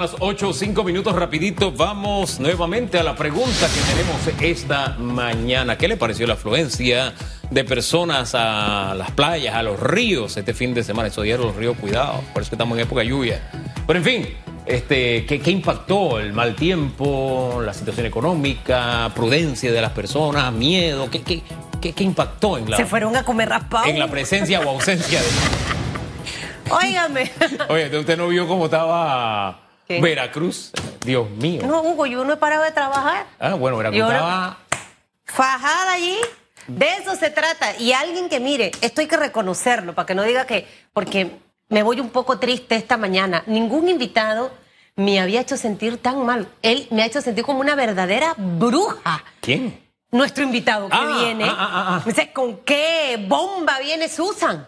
Las 8 o 5 minutos rapidito, vamos nuevamente a la pregunta que tenemos esta mañana. ¿Qué le pareció la afluencia de personas a las playas, a los ríos este fin de semana? Eso dieron los ríos, cuidado, por eso que estamos en época de lluvia. Pero en fin, este, ¿qué, ¿qué, impactó? ¿El mal tiempo, la situación económica, prudencia de las personas, miedo? ¿Qué, qué, qué, qué impactó en la, Se fueron a comer raspado. en la presencia o ausencia de... Óigame. Oye, ¿usted no vio cómo estaba ¿Qué? Veracruz? Dios mío. No, Hugo, yo no he parado de trabajar. Ah, bueno, Veracruz Yo estaba... Fajada allí. De eso se trata. Y alguien que mire, esto hay que reconocerlo para que no diga que, porque me voy un poco triste esta mañana. Ningún invitado me había hecho sentir tan mal. Él me ha hecho sentir como una verdadera bruja. ¿Quién? Nuestro invitado que Ah, viene. ah, ah, ah. Dice, ¿con qué bomba viene Susan?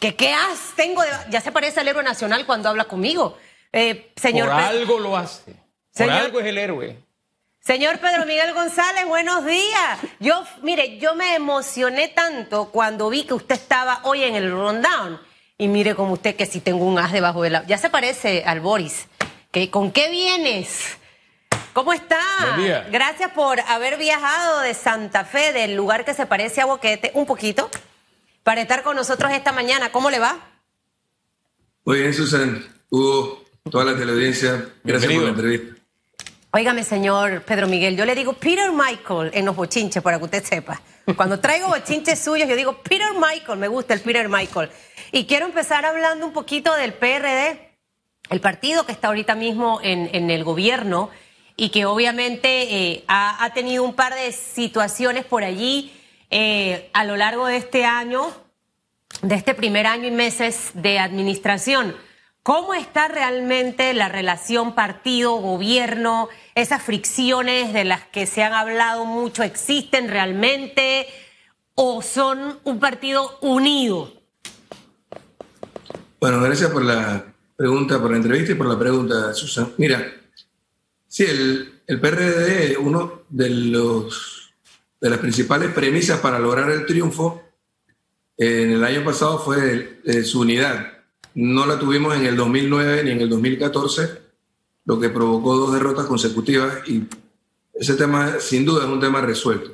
¿Que qué as tengo de... Ya se parece al héroe nacional cuando habla conmigo. Eh, señor, Por algo lo hace. Por Señor- algo es el héroe. señor Pedro Miguel González, buenos días. Yo, mire, yo me emocioné tanto cuando vi que usted estaba hoy en el rundown. Y mire como usted que si tengo un as debajo de la... Ya se parece al Boris. ¿Que, ¿Con qué vienes? ¿Cómo está? Buen día. Gracias por haber viajado de Santa Fe, del lugar que se parece a Boquete, un poquito, para estar con nosotros esta mañana. ¿Cómo le va? Muy bien, Susan, Hugo, toda la teleaudiencia, gracias Bienvenido. por la entrevista. Óigame, señor Pedro Miguel, yo le digo Peter Michael en los bochinches, para que usted sepa. Cuando traigo bochinches suyos, yo digo Peter Michael, me gusta el Peter Michael. Y quiero empezar hablando un poquito del PRD, el partido que está ahorita mismo en, en el gobierno y que obviamente eh, ha, ha tenido un par de situaciones por allí eh, a lo largo de este año, de este primer año y meses de administración. ¿Cómo está realmente la relación partido-gobierno? ¿Esas fricciones de las que se han hablado mucho existen realmente o son un partido unido? Bueno, gracias por la pregunta, por la entrevista y por la pregunta, Susan. Mira, sí, el, PRD, uno de los de las principales premisas para lograr el triunfo en el año pasado fue su unidad. No la tuvimos en el 2009 ni en el 2014, lo que provocó dos derrotas consecutivas y ese tema sin duda es un tema resuelto.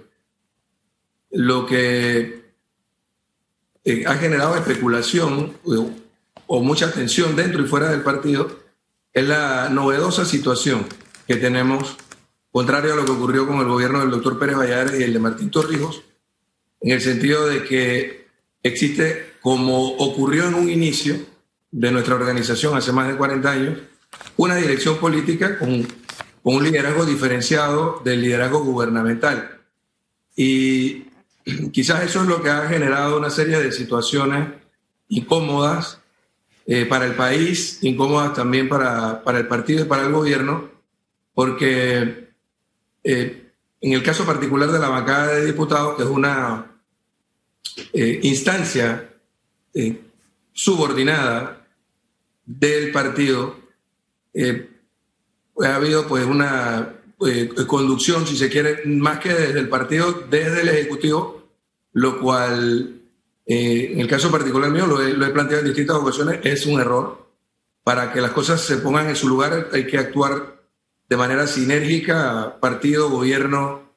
Lo que eh, ha generado especulación o, o mucha tensión dentro y fuera del partido es la novedosa situación que tenemos, contrario a lo que ocurrió con el gobierno del doctor Pérez Valladares y el de Martín Torrijos, en el sentido de que existe, como ocurrió en un inicio de nuestra organización hace más de 40 años, una dirección política con, un liderazgo diferenciado del liderazgo gubernamental. Y quizás eso es lo que ha generado una serie de situaciones incómodas eh, para el país, incómodas también para, para el partido y para el gobierno, porque eh, en el caso particular de la bancada de diputados, es una eh, instancia subordinada del partido, eh, ha habido pues una eh, conducción, si se quiere, más que desde el partido, desde el Ejecutivo, lo cual, eh, en el caso particular mío, lo he, lo he planteado en distintas ocasiones, es un error. Para que las cosas se pongan en su lugar hay que actuar de manera sinérgica, partido, gobierno,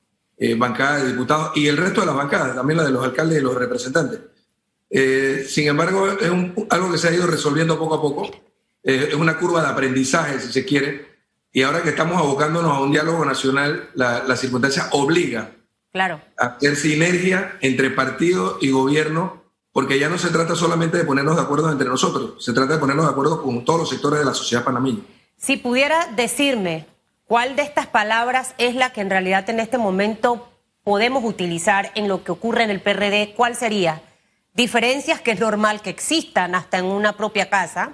bancada de diputados y el resto de las bancadas, también la de los alcaldes y los representantes. Eh, sin embargo, es un- algo que se ha ido resolviendo poco a poco. Eh, es una curva de aprendizaje, si se quiere. Y ahora que estamos abocándonos a un diálogo nacional, la, la circunstancia obliga Claro. a hacer sinergia entre partido y gobierno, porque ya no se trata solamente de ponernos de acuerdo entre nosotros, se trata de ponernos de acuerdo con todos los sectores de la sociedad panameña. Si pudiera decirme cuál de estas palabras es la que en realidad en este momento podemos utilizar en lo que ocurre en el PRD, ¿cuál sería? Diferencias que es normal que existan hasta en una propia casa,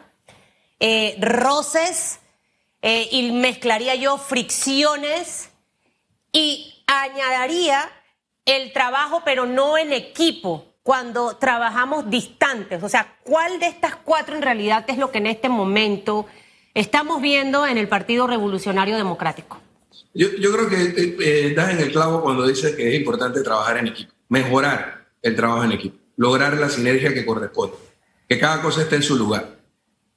eh, roces, eh, y mezclaría yo fricciones y añadiría el trabajo, pero no en equipo, cuando trabajamos distantes. O sea, ¿cuál de estas cuatro en realidad es lo que en este momento estamos viendo en el Partido Revolucionario Democrático? Yo, creo que eh, eh, das en el clavo cuando dices que es importante trabajar en equipo, mejorar el trabajo en equipo, lograr la sinergia que corresponde, que cada cosa esté en su lugar.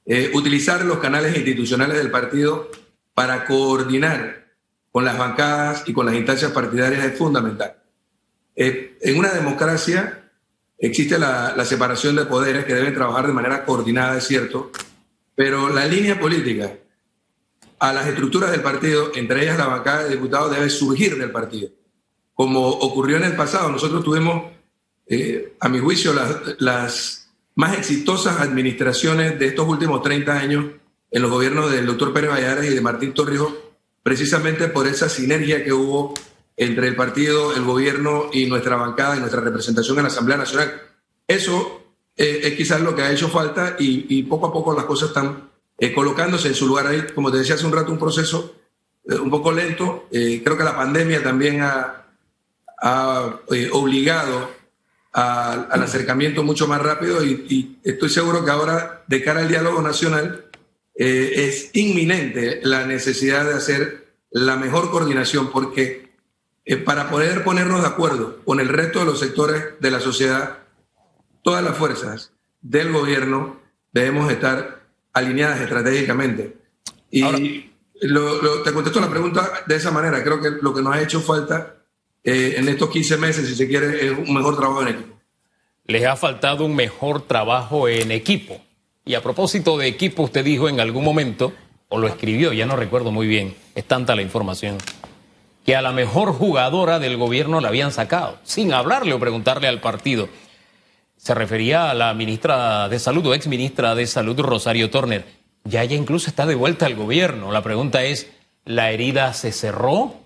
Eh, utilizar los canales institucionales del partido para coordinar con las bancadas y con las instancias partidarias es fundamental. Eh, en una democracia existe la, la, separación de poderes que deben trabajar de manera coordinada, es cierto, pero la línea política a las estructuras del partido, entre ellas la bancada de diputados, debe surgir del partido. Como ocurrió en el pasado, nosotros tuvimos, eh, a mi juicio, las, más exitosas administraciones de estos últimos 30 años en los gobiernos del doctor Pérez Valladares y de Martín Torrijos, precisamente por esa sinergia que hubo entre el partido, el gobierno y nuestra bancada y nuestra representación en la Asamblea Nacional. Eso eh, es quizás lo que ha hecho falta y, poco a poco las cosas están eh, colocándose en su lugar ahí. Como te decía hace un rato, un proceso un poco lento. Creo que la pandemia también ha, obligado a, al acercamiento mucho más rápido y, y, estoy seguro que ahora, de cara al diálogo nacional, eh, es inminente la necesidad de hacer la mejor coordinación porque eh, para poder ponernos de acuerdo con el resto de los sectores de la sociedad, todas las fuerzas del gobierno debemos estar alineadas estratégicamente. Y Ahora, lo, lo, te contesto la pregunta de esa manera. Creo que lo que nos ha hecho falta eh, en estos 15 meses, si se quiere, un mejor trabajo en equipo. Les ha faltado un mejor trabajo en equipo. Y a propósito de equipo, usted dijo en algún momento, o lo escribió, ya no recuerdo muy bien, es tanta la información, que a la mejor jugadora del gobierno la habían sacado, sin hablarle o preguntarle al partido. Se refería a la ministra de Salud o ex ministra de Salud, Rosario Turner. Ya ella incluso está de vuelta al gobierno. La pregunta es, ¿la herida se cerró?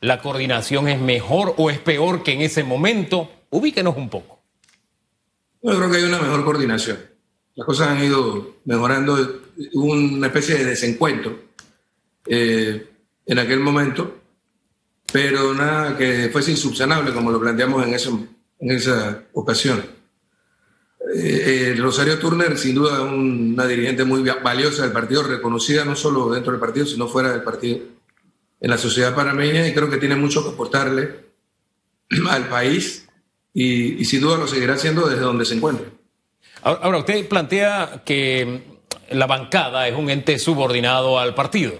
¿La coordinación es mejor o es peor que en ese momento? Ubíquenos un poco. Yo creo que hay una mejor coordinación las cosas han ido mejorando, hubo una especie de desencuentro eh, en aquel momento, pero nada que fuese insubsanable como lo planteamos en, esa ocasión. Eh, eh, Rosario Turner, sin duda, una dirigente muy valiosa del partido, reconocida no solo dentro del partido, sino fuera del partido, en la sociedad panameña, y creo que tiene mucho que aportarle al país, y, y sin duda lo seguirá haciendo desde donde se encuentre. Ahora, usted plantea que la bancada es un ente subordinado al partido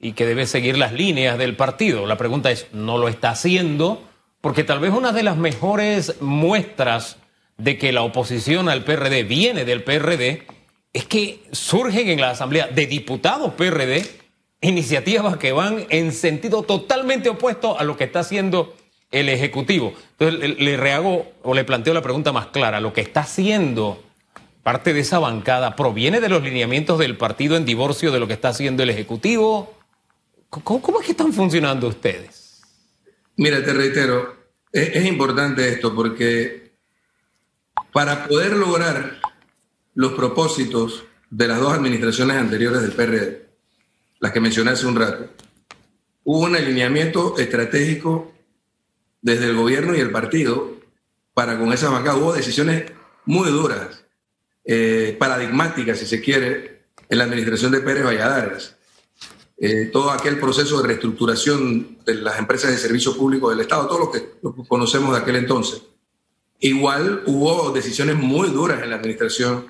y que debe seguir las líneas del partido. La pregunta es, ¿no lo está haciendo? Porque tal vez una de las mejores muestras de que la oposición al PRD viene del PRD es que surgen en la Asamblea de Diputados PRD iniciativas que van en sentido totalmente opuesto a lo que está haciendo el Ejecutivo. Entonces le, rehago o le planteo la pregunta más clara. Lo que está haciendo parte de esa bancada proviene de los lineamientos del partido en divorcio de lo que está haciendo el Ejecutivo. ¿Cómo, es que están funcionando ustedes? Mira, te reitero, es, importante esto porque para poder lograr los propósitos de las dos administraciones anteriores del PRD, las que mencioné hace un rato, hubo un alineamiento estratégico desde el gobierno y el partido para con esa bancada. Hubo decisiones muy duras eh, paradigmática, si se quiere, en la administración de Pérez Valladares. Eh, todo aquel proceso de reestructuración de las empresas de servicio público del Estado, todo lo lo que conocemos de aquel entonces. Igual hubo decisiones muy duras en la administración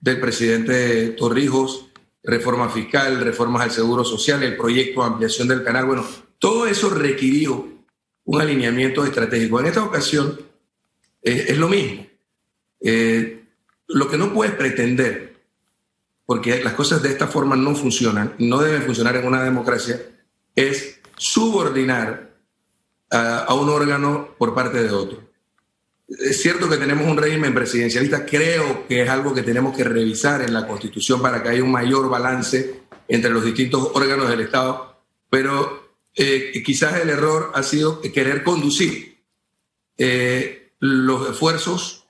del presidente Torrijos, reforma fiscal, reformas al seguro social, el proyecto de ampliación del canal. Bueno, todo eso requirió un alineamiento estratégico. En esta ocasión eh, es lo mismo. Eh, lo que no puedes pretender, porque las cosas de esta forma no funcionan, no deben funcionar en una democracia, es subordinar a, a un órgano por parte de otro. Es cierto que tenemos un régimen presidencialista, creo que es algo que tenemos que revisar en la Constitución para que haya un mayor balance entre los distintos órganos del Estado, pero eh, quizás el error ha sido querer conducir eh, los esfuerzos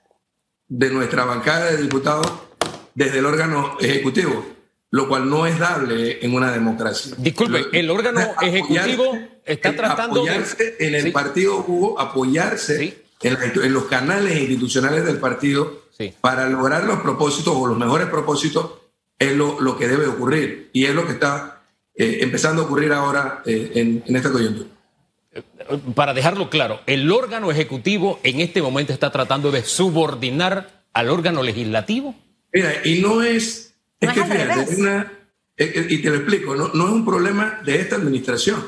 de nuestra bancada de diputados desde el órgano ejecutivo, lo cual no es dable en una democracia. Disculpe, lo, el órgano ejecutivo está tratando de... En el sí. partido apoyarse sí. En, en, los canales institucionales del partido sí. para lograr los propósitos o los mejores propósitos es lo, lo que debe ocurrir y es lo que está eh, empezando a ocurrir ahora eh, en, en esta coyuntura para dejarlo claro, el órgano ejecutivo en este momento está tratando de subordinar al órgano legislativo. Mira, y no es, es no que fíjate, hay una, y te lo explico, no, no, es un problema de esta administración.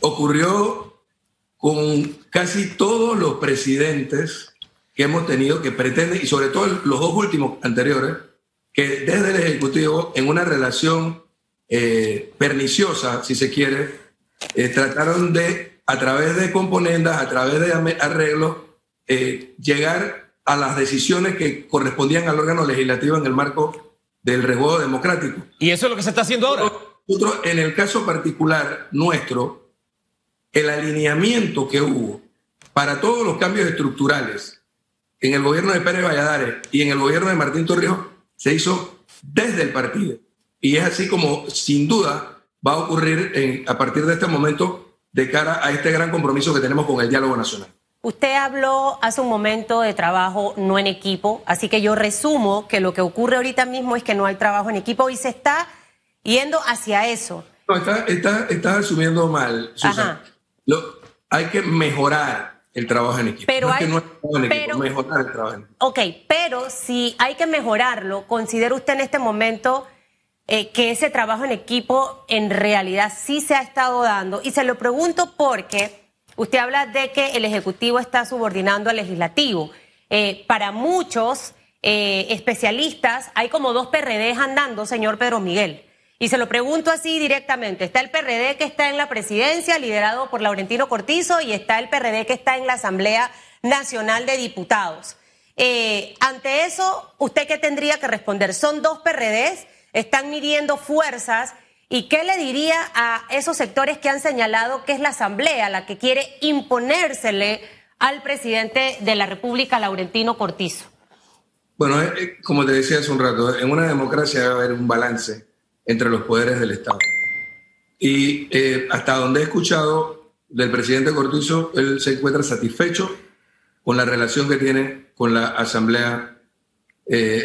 Ocurrió con casi todos los presidentes que hemos tenido que pretenden, y sobre todo los dos últimos anteriores, que desde el Ejecutivo, en una relación eh, perniciosa, si se quiere, eh, trataron de, a través de componendas, a través de arreglos, eh, llegar a las decisiones que correspondían al órgano legislativo en el marco del revuelo democrático. ¿Y eso es lo que se está haciendo ahora? Nosotros, en el caso particular nuestro, el alineamiento que hubo para todos los cambios estructurales en el gobierno de Pérez Valladares y en el gobierno de Martín Torrijos se hizo desde el partido. Y es así como, sin duda, va a ocurrir a partir de este momento de cara a este gran compromiso que tenemos con el diálogo nacional. Usted habló hace un momento de trabajo no en equipo, así que yo resumo que lo que ocurre ahorita mismo es que no hay trabajo en equipo y se está yendo hacia eso. No, está, está, asumiendo mal, Lo, hay que mejorar el trabajo en equipo. Pero hay, que mejorar el trabajo en equipo. Ok, pero si hay que mejorarlo, ¿considera usted en este momento eh, que ese trabajo en equipo en realidad sí se ha estado dando? Y se lo pregunto porque Usted habla de que el Ejecutivo está subordinando al Legislativo. Eh, para muchos eh, especialistas hay como dos PRDs andando, señor Pedro Miguel. Y se lo pregunto así directamente. Está el PRD que está en la presidencia, liderado por Laurentino Cortizo, y está el PRD que está en la Asamblea Nacional de Diputados. Eh, ante eso, ¿usted qué tendría que responder? Son dos PRDs, están midiendo fuerzas ¿Y qué le diría a esos sectores que han señalado que es la Asamblea la que quiere imponérsele al presidente de la República, Laurentino Cortizo? Bueno, eh, eh, como te decía hace un rato, en una democracia debe haber un balance entre los poderes del Estado. Y eh, hasta donde he escuchado del presidente Cortizo, él se encuentra satisfecho con la relación que tiene con la Asamblea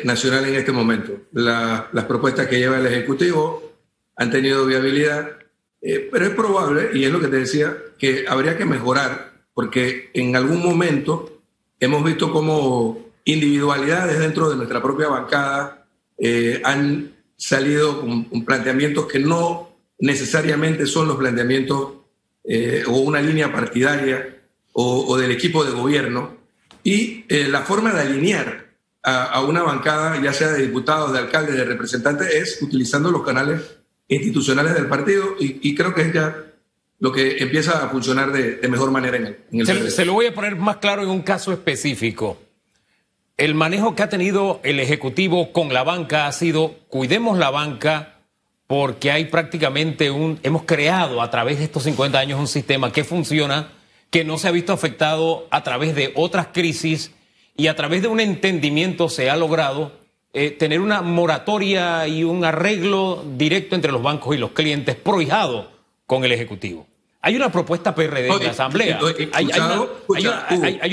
Nacional en este momento. las propuestas que lleva el Ejecutivo han tenido viabilidad, eh, pero es probable, y es lo que te decía, que habría que mejorar, porque en algún momento hemos visto como individualidades dentro de nuestra propia bancada eh, han salido con, planteamientos que no necesariamente son los planteamientos eh, o una línea partidaria o, del equipo de gobierno, y la forma de alinear a, a, una bancada, ya sea de diputados, de alcaldes, de representantes, es utilizando los canales institucionales del partido y, creo que es ya lo que empieza a funcionar de, mejor manera en el, se, se, lo voy a poner más claro en un caso específico. El manejo que ha tenido el Ejecutivo con la banca ha sido, cuidemos la banca porque hay prácticamente un, hemos creado a través de estos 50 años un sistema que funciona, que no se ha visto afectado a través de otras crisis y a través de un entendimiento se ha logrado eh, tener una moratoria y un arreglo directo entre los bancos y los clientes prohijado con el Ejecutivo. Hay una propuesta PRD en la Asamblea. hay,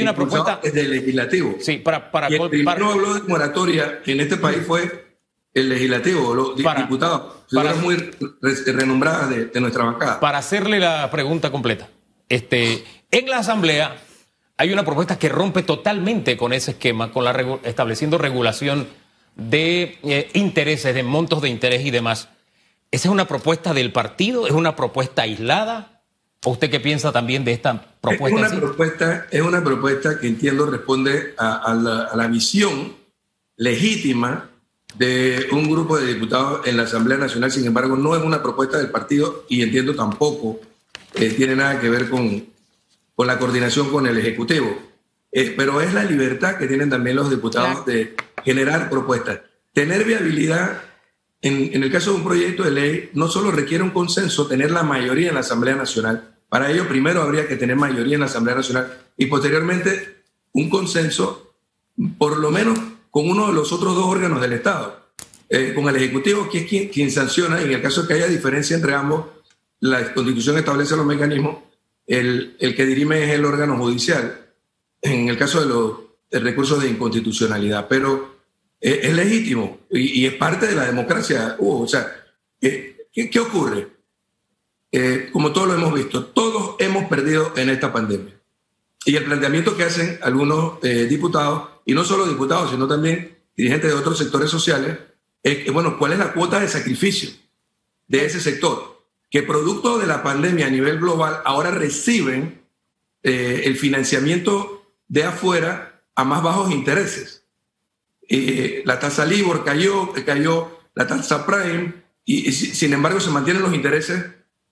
una, propuesta. Desde el legislativo. Sí, para. para y el primero habló de moratoria en este país fue el legislativo, los diputados, para, muy renombradas de, nuestra bancada. Para hacerle la pregunta completa. Este, en la Asamblea hay una propuesta que rompe totalmente con ese esquema, con la estableciendo regulación de eh, intereses, de montos de interés y demás. ¿Esa es una propuesta del partido? ¿Es una propuesta aislada? ¿O usted qué piensa también de esta propuesta? Es una, propuesta, es una propuesta que entiendo responde a, la, visión legítima de un grupo de diputados en la Asamblea Nacional. Sin embargo, no es una propuesta del partido y entiendo tampoco que tiene nada que ver con, con la coordinación con el Ejecutivo. Eh, pero es la libertad que tienen también los diputados de generar propuestas. Tener viabilidad, en, el caso de un proyecto de ley, no solo requiere un consenso, tener la mayoría en la Asamblea Nacional. Para ello, primero habría que tener mayoría en la Asamblea Nacional y posteriormente un consenso, por lo menos con uno de los otros dos órganos del Estado, eh, con el Ejecutivo, que es quien, sanciona, y en el caso de que haya diferencia entre ambos, la Constitución establece los mecanismos, el, que dirime es el órgano judicial. En el caso de los recursos de inconstitucionalidad. Pero es, legítimo y, es parte de la democracia. o sea, ¿qué, qué ocurre? Eh, como todos lo hemos visto, todos hemos perdido en esta pandemia. Y el planteamiento que hacen algunos eh, diputados, y no solo diputados, sino también dirigentes de otros sectores sociales, es, bueno, ¿cuál es la cuota de sacrificio de ese sector? Que producto de la pandemia a nivel global ahora reciben eh, el financiamiento de afuera a más bajos intereses. Eh, la tasa LIBOR cayó, cayó la tasa Prime, y, sin embargo se mantienen los intereses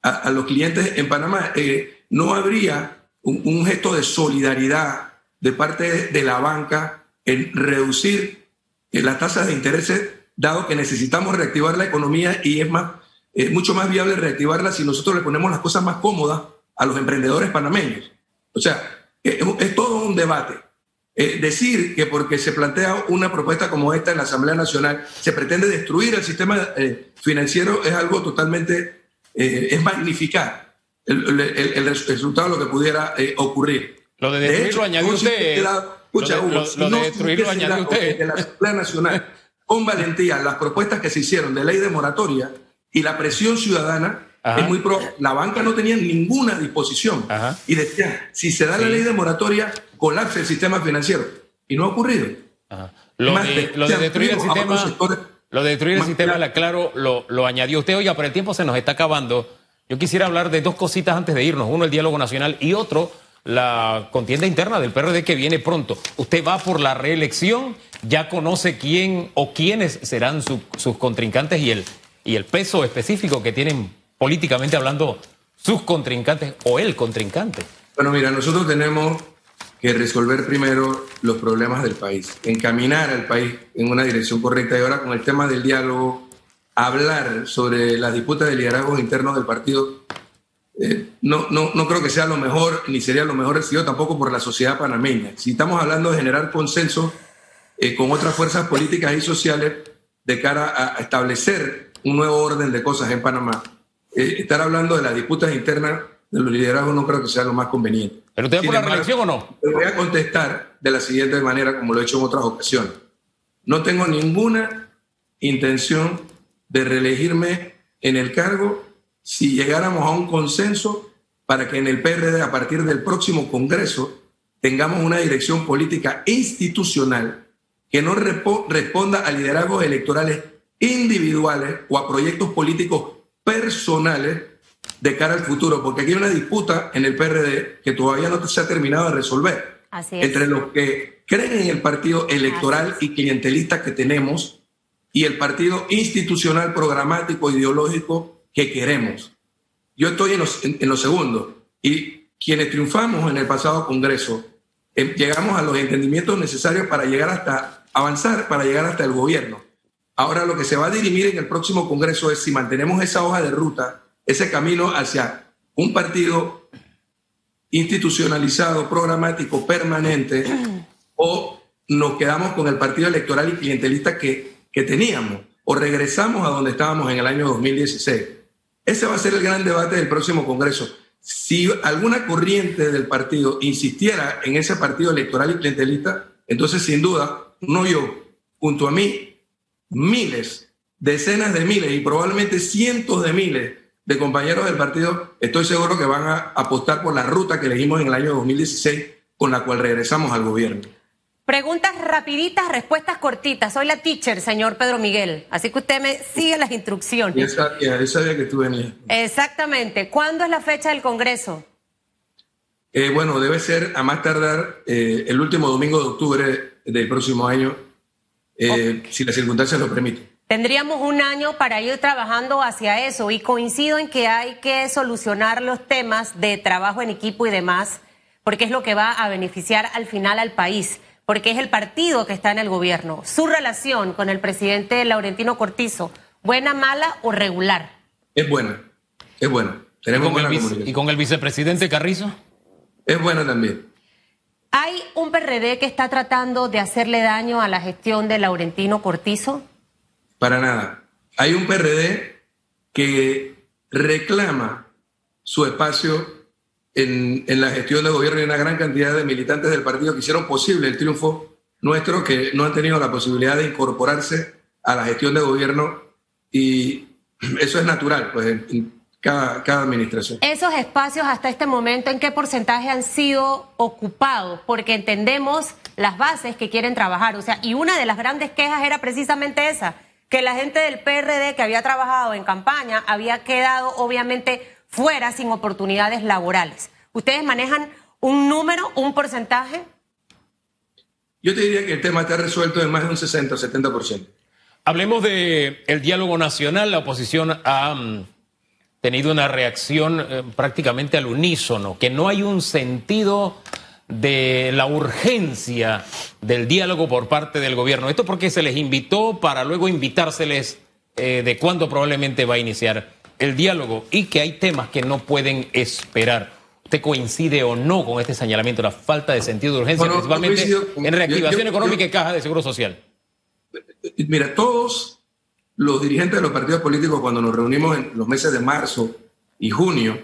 a, los clientes en Panamá. Eh, no habría un, gesto de solidaridad de parte de la banca en reducir las tasas de intereses, dado que necesitamos reactivar la economía y es más, mucho más viable reactivarla si nosotros le ponemos las cosas más cómodas a los emprendedores panameños. O sea, es, todo un debate. Eh, decir que porque se plantea una propuesta como esta en la Asamblea Nacional se pretende destruir el sistema eh, financiero es algo totalmente, eh, es magnificar el, resultado de lo que pudiera ocurrir. Lo de destruir lo añadió usted. lo, de destruir lo añadió usted. De la Asamblea Nacional, con valentía, las propuestas que se hicieron de ley de moratoria y la presión ciudadana, es muy pro. La banca no tenía ninguna disposición y decía, si se da la ley de moratoria, colapse el sistema financiero. Y no ha ocurrido. Lo, de, destruir el sistema, lo de destruir el sistema, la claro, lo, lo añadió usted. Oiga, pero el tiempo se nos está acabando. Yo quisiera hablar de dos cositas antes de irnos. Uno, el diálogo nacional y otro, la contienda interna del PRD que viene pronto. Usted va por la reelección, ya conoce quién o quiénes serán sus contrincantes y el, y el peso específico que tienen políticamente hablando, sus contrincantes o el contrincante? Bueno, mira, nosotros tenemos que resolver primero los problemas del país, encaminar al país en una dirección correcta y ahora con el tema del diálogo, hablar sobre las disputas de liderazgos internos del partido, eh, no, no, no creo que sea lo mejor, ni sería lo mejor recibido tampoco por la sociedad panameña. Si estamos hablando de generar consenso eh, con otras fuerzas políticas y sociales de cara a establecer un nuevo orden de cosas en Panamá, eh, estar hablando de las disputas internas de los liderazgos no creo que sea lo más conveniente. ¿Pero usted por la reelección o no? Le voy a contestar de la siguiente manera, como lo he hecho en otras ocasiones. No tengo ninguna intención de reelegirme en el cargo si llegáramos a un consenso para que en el PRD, a partir del próximo Congreso, tengamos una dirección política institucional que no responda a liderazgos electorales individuales o a proyectos políticos personales de cara al futuro, porque aquí hay una disputa en el PRD que todavía no se ha terminado de resolver entre los que creen en el partido electoral y clientelista que tenemos y el partido institucional, programático, ideológico que queremos. Yo estoy en los, en, segundos y quienes triunfamos en el pasado Congreso eh, llegamos a los entendimientos necesarios para llegar hasta avanzar, para llegar hasta el gobierno. Ahora lo que se va a dirimir en el próximo Congreso es si mantenemos esa hoja de ruta, ese camino hacia un partido institucionalizado, programático, permanente, o nos quedamos con el partido electoral y clientelista que, que teníamos, o regresamos a donde estábamos en el año 2016. Ese va a ser el gran debate del próximo Congreso. Si alguna corriente del partido insistiera en ese partido electoral y clientelista, entonces sin duda, no yo, junto a mí, miles, decenas de miles y probablemente cientos de miles de compañeros del partido, estoy seguro que van a apostar por la ruta que elegimos en el año 2016 con la cual regresamos al gobierno. Preguntas rapiditas, respuestas cortitas. Soy la teacher, señor Pedro Miguel. Así que usted me sigue las instrucciones. Ya sabía, que tú venías. Exactamente. ¿Cuándo es la fecha del Congreso? Eh, bueno, debe ser a más tardar eh, el último domingo de octubre del próximo año eh, si las circunstancias lo permiten. Tendríamos un año para ir trabajando hacia eso y coincido en que hay que solucionar los temas de trabajo en equipo y demás, porque es lo que va a beneficiar al final al país, porque es el partido que está en el gobierno. Su relación con el presidente Laurentino Cortizo, ¿buena, mala o regular? Es buena, es buena. Tenemos ¿Y con el vicepresidente Carrizo? Es buena también. ¿Hay un PRD que está tratando de hacerle daño a la gestión de Laurentino Cortizo? Para nada. Hay un PRD que reclama su espacio en, la gestión del gobierno y una gran cantidad de militantes del partido que hicieron posible el triunfo nuestro, que no han tenido la posibilidad de incorporarse a la gestión de gobierno y eso es natural, pues cada, administración. Esos espacios hasta este momento, ¿en qué porcentaje han sido ocupados? Porque entendemos las bases que quieren trabajar. O sea, y una de las grandes quejas era precisamente esa, que la gente del PRD que había trabajado en campaña había quedado obviamente fuera sin oportunidades laborales. ¿Ustedes manejan un número, un porcentaje? Yo te diría que el tema está resuelto en más de un 60 o 70%. Hablemos del el diálogo nacional. La oposición ha mm, tenido una reacción eh, prácticamente al unísono, que no hay un sentido de la urgencia del diálogo por parte del gobierno. Esto porque se les invitó para luego invitárseles eh, de cuándo probablemente va a iniciar el diálogo y que hay temas que no pueden esperar. ¿Usted coincide o no con este señalamiento, la falta de sentido de urgencia, principalmente en reactivación económica y caja de seguro social? Mira, todos los dirigentes de los partidos políticos, cuando nos reunimos en los meses de marzo y junio,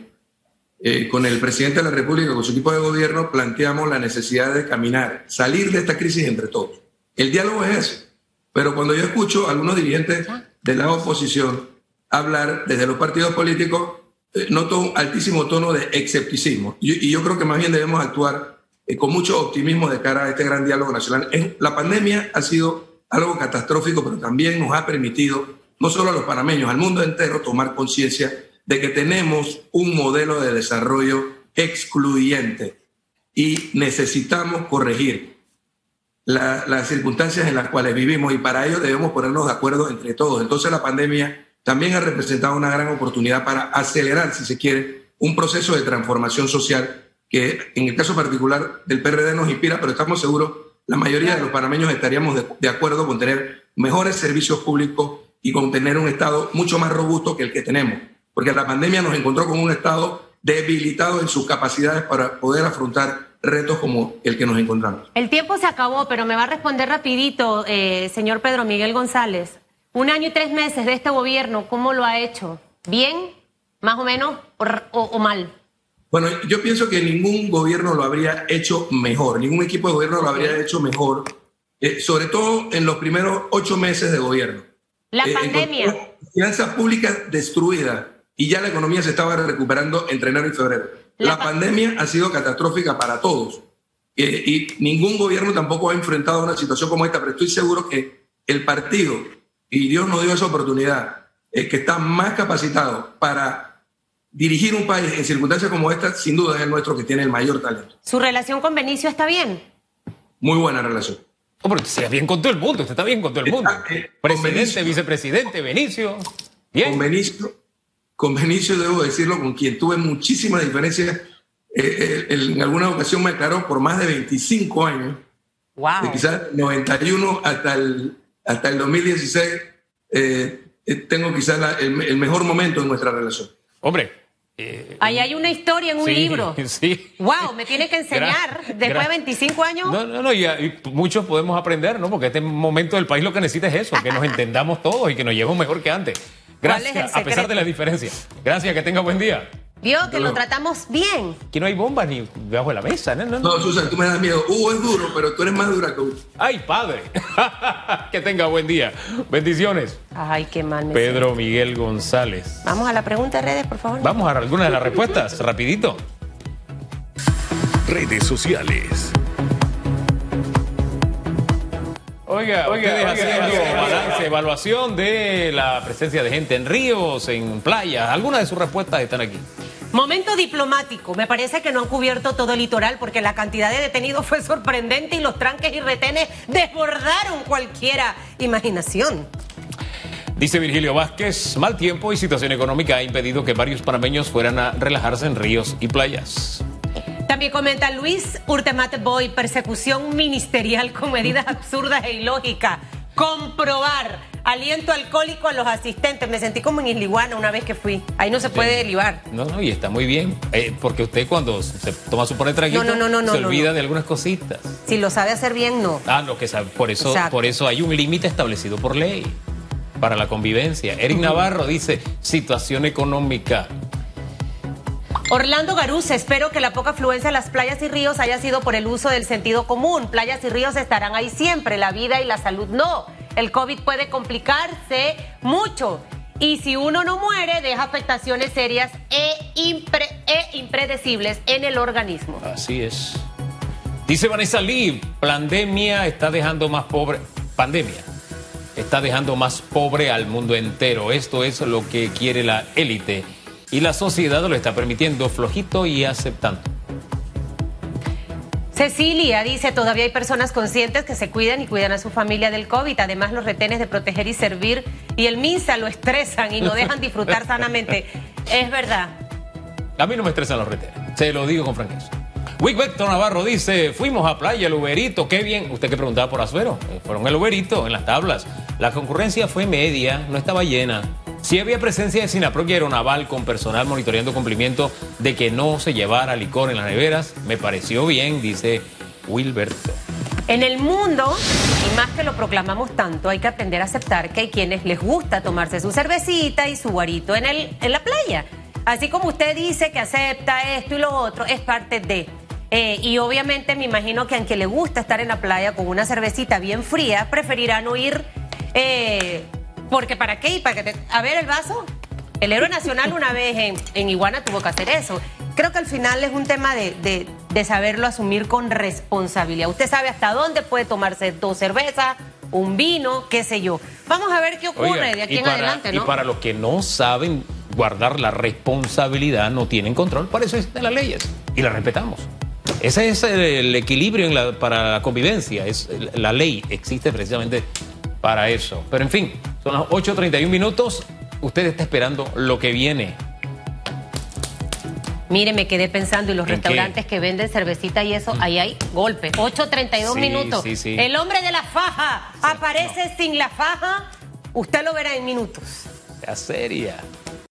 eh, con el presidente de la República, con su equipo de gobierno, planteamos la necesidad de caminar, salir de esta crisis entre todos. El diálogo es eso. Pero cuando yo escucho a algunos dirigentes de la oposición hablar desde los partidos políticos, eh, noto un altísimo tono de escepticismo. Y, yo creo que más bien debemos actuar eh, con mucho optimismo de cara a este gran diálogo nacional. la pandemia ha sido algo catastrófico, pero también nos ha permitido, no solo a los panameños, al mundo entero, tomar conciencia de que tenemos un modelo de desarrollo excluyente y necesitamos corregir las circunstancias en las cuales vivimos y para ello debemos ponernos de acuerdo entre todos. Entonces la pandemia también ha representado una gran oportunidad para acelerar, si se quiere, un proceso de transformación social que en el caso particular del PRD nos inspira, pero estamos seguros, la mayoría de los panameños estaríamos de, de acuerdo con tener mejores servicios públicos y con tener un Estado mucho más robusto que el que tenemos porque la pandemia nos encontró con un Estado debilitado en sus capacidades para poder afrontar retos como el que nos encontramos. El tiempo se acabó, pero me va a responder rapidito, eh, señor Pedro Miguel González. Un año y tres meses de este gobierno, ¿cómo lo ha hecho? ¿Bien, más o menos, o, mal? Bueno, yo pienso que ningún gobierno lo habría hecho mejor, ningún equipo de gobierno lo habría hecho mejor, eh, sobre todo en los primeros ocho meses de gobierno. La eh, pandemia. Finanzas públicas destruidas, y ya la economía se estaba recuperando entre enero y febrero. La, pandemia ha sido catastrófica para todos eh, y ningún gobierno tampoco ha enfrentado una situación como esta, pero estoy seguro que el partido, y Dios nos dio esa oportunidad, es que está más capacitado para dirigir un país en circunstancias como esta, sin duda es el nuestro que tiene el mayor talento. ¿Su relación con Benicio está bien? Muy buena relación. Hombre, se bien con todo el mundo, usted está bien con todo el mundo. Eh, Presidente, vicepresidente, Benicio. Bien. Con Benicio con Benicio, debo decirlo, con quien tuve muchísimas diferencias. Eh, eh, en alguna ocasión me aclaró por más de 25 años. Wow. De quizás 91 hasta el, hasta el 2016, eh, tengo quizás el, mejor momento en nuestra relación. Hombre. Ahí hay una historia en un libro. Sí. Wow, me tiene que enseñar después de 25 años. No, no, no, y, muchos podemos aprender, ¿no? Porque este momento del país lo que necesita es eso, que nos entendamos todos y que nos llevemos mejor que antes. Gracias, a pesar de la diferencia. Gracias, que tenga buen día. Vio que lo tratamos bien. Aquí no hay bombas ni debajo de la mesa. No, no, no. Susan, tú me das miedo. Hugo es duro, pero tú eres más dura que Hugo. Ay, padre. que tenga buen día. Bendiciones. Ay, qué mal. Pedro Miguel González. Vamos a la pregunta de redes, por favor. Vamos a algunas de las respuestas, rapidito. Redes sociales. Oiga, oiga, ustedes haciendo balance, evaluación de la presencia de gente en ríos, en playas. Algunas de sus respuestas están aquí. Momento diplomático. Me parece que no han cubierto todo el litoral porque la cantidad de detenidos fue sorprendente y los tranques y retenes desbordaron cualquiera imaginación. Dice Virgilio Vázquez, mal tiempo y situación económica ha impedido que varios panameños fueran a relajarse en ríos y playas. También comenta Luis Urtemate Boy, persecución ministerial con medidas absurdas e ilógicas. Comprobar aliento alcohólico a los asistentes. Me sentí como en Isliguana una vez que fui. Ahí no se puede derivar. No, no, y está muy bien. Eh, porque usted cuando se toma su por traguito, no, no, no, se olvida de algunas cositas. Si lo sabe hacer bien, no. Ah, no, que sabe. Por eso, por eso hay un límite establecido por ley para la convivencia. Eric Navarro dice, situación económica. Orlando Garuz, espero que la poca afluencia a las playas y ríos haya sido por el uso del sentido común. Playas y ríos estarán ahí siempre, la vida y la salud no. El COVID puede complicarse mucho y si uno no muere deja afectaciones serias e, e impredecibles en el organismo. Así es. Dice Vanessa Lee, pandemia está dejando más pobre. Pandemia está dejando más pobre al mundo entero. Esto es lo que quiere la élite y la sociedad lo está permitiendo flojito y aceptando. Cecilia dice, todavía hay personas conscientes que se cuidan y cuidan a su familia del COVID. Además, los retenes de proteger y servir y el MINSA lo estresan y no dejan disfrutar sanamente. Es verdad. A mí no me estresan los retenes, se lo digo con franqueza. Wigbeto Navarro dice, fuimos a playa, el Uberito, qué bien. Usted que preguntaba por Azuero, fueron el Uberito en las tablas. La concurrencia fue media, no estaba llena. Si había presencia de Sinaproc y Aeronaval con personal monitoreando cumplimiento de que no se llevara licor en las neveras, me pareció bien, dice Wilberto. En el mundo, y más que lo proclamamos tanto, hay que aprender a aceptar que hay quienes les gusta tomarse su cervecita y su guarito en, el, en la playa. Así como usted dice que acepta esto y lo otro, es parte de. Eh, y obviamente me imagino que aunque le gusta estar en la playa con una cervecita bien fría, preferirá no ir. Eh, porque ¿para qué? ¿Para que A ver el vaso. El héroe nacional una vez en, en, Iguana tuvo que hacer eso. Creo que al final es un tema de, de, saberlo asumir con responsabilidad. Usted sabe hasta dónde puede tomarse dos cervezas, un vino, qué sé yo. Vamos a ver qué ocurre de aquí en adelante, ¿no? Y para los que no saben guardar la responsabilidad, no tienen control, por eso existen las leyes y las respetamos. Ese es el equilibrio para la convivencia. Es, la ley existe precisamente para eso. Pero en fin, son las 8.31 minutos. Usted está esperando lo que viene. Mire, me quedé pensando, y los restaurantes que venden cervecita y eso, ahí hay golpe. 8.32 minutos. El hombre de la faja aparece sin la faja. Usted lo verá en minutos. Ya seria.